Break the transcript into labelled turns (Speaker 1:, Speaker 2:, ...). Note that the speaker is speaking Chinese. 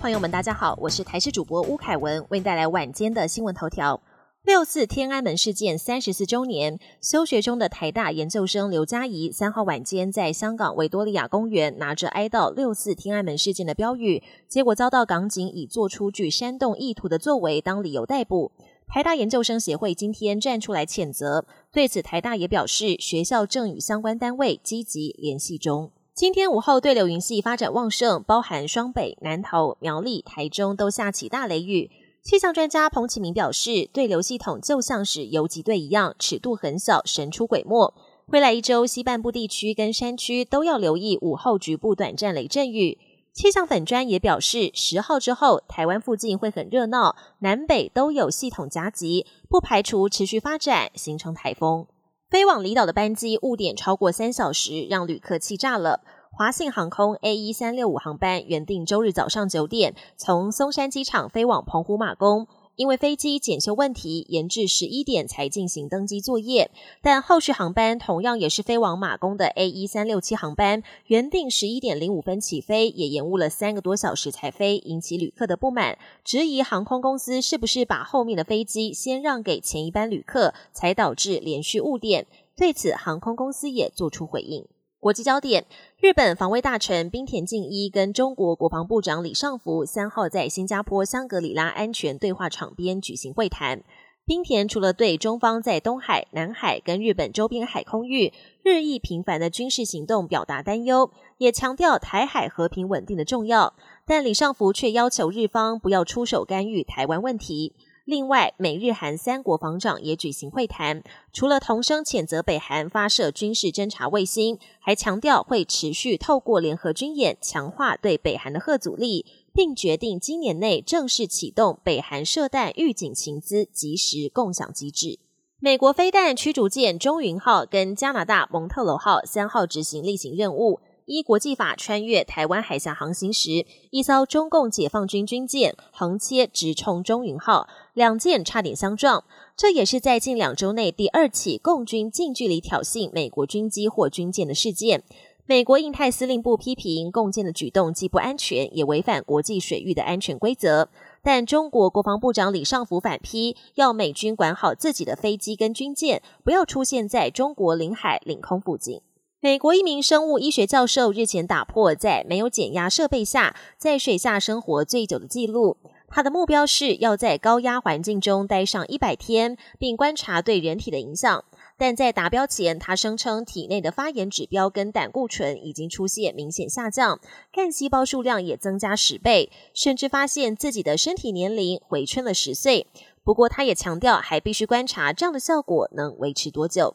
Speaker 1: 朋友们，大家好，我是台视主播巫凯文，为您带来晚间的新闻头条。六四天安门事件三十四周年，休学中的台大研究生刘佳怡三号晚间在香港维多利亚公园拿着哀悼六四天安门事件的标语，结果遭到港警以做出具煽动意图的作为当理由逮捕。台大研究生协会今天站出来谴责，对此台大也表示，学校正与相关单位积极联系中。今天午后对流云系发展旺盛，包含双北、南投、苗栗、台中都下起大雷雨。气象专家彭启明表示，对流系统就像是游击队一样，尺度很小，神出鬼没。未来一周，西半部地区跟山区都要留意午后局部短暂雷阵雨。气象粉专也表示，十号之后，台湾附近会很热闹，南北都有系统夹击，不排除持续发展形成台风。飞往离岛的班机误点超过三小时，让旅客气炸了。华信航空 A 一三六五航班原定周日早上九点从松山机场飞往澎湖马公，因为飞机检修问题，延至十一点才进行登机作业。但后续航班同样也是飞往马公的 A 一三六七航班，原定十一点零五分起飞，也延误了三个多小时才飞，引起旅客的不满，质疑航空公司是不是把后面的飞机先让给前一班旅客，才导致连续误点。对此，航空公司也做出回应。国际焦点：日本防卫大臣冰田敬一跟中国国防部长李尚福三号在新加坡香格里拉安全对话场边举行会谈。冰田除了对中方在东海、南海跟日本周边海空域日益频繁的军事行动表达担忧，也强调台海和平稳定的重要。但李尚福却要求日方不要出手干预台湾问题。另外，美日韩三国防长也举行会谈，除了同声谴责北韩发射军事侦察卫星，还强调会持续透过联合军演强化对北韩的核阻力，并决定今年内正式启动北韩射弹预警情资及时共享机制。美国飞弹驱逐舰“中云号”跟加拿大“蒙特罗号”三号执行例行任务。依国际法穿越台湾海峡航行时，一艘中共解放军军舰横切直冲“中云号”，两舰差点相撞。这也是在近两周内第二起共军近距离挑衅美国军机或军舰的事件。美国印太司令部批评共建的举动既不安全，也违反国际水域的安全规则。但中国国防部长李尚福反批，要美军管好自己的飞机跟军舰，不要出现在中国领海领空附近。美国一名生物医学教授日前打破在没有减压设备下在水下生活最久的记录。他的目标是要在高压环境中待上一百天，并观察对人体的影响。但在达标前，他声称体内的发炎指标跟胆固醇已经出现明显下降，干细胞数量也增加十倍，甚至发现自己的身体年龄回春了十岁。不过，他也强调还必须观察这样的效果能维持多久。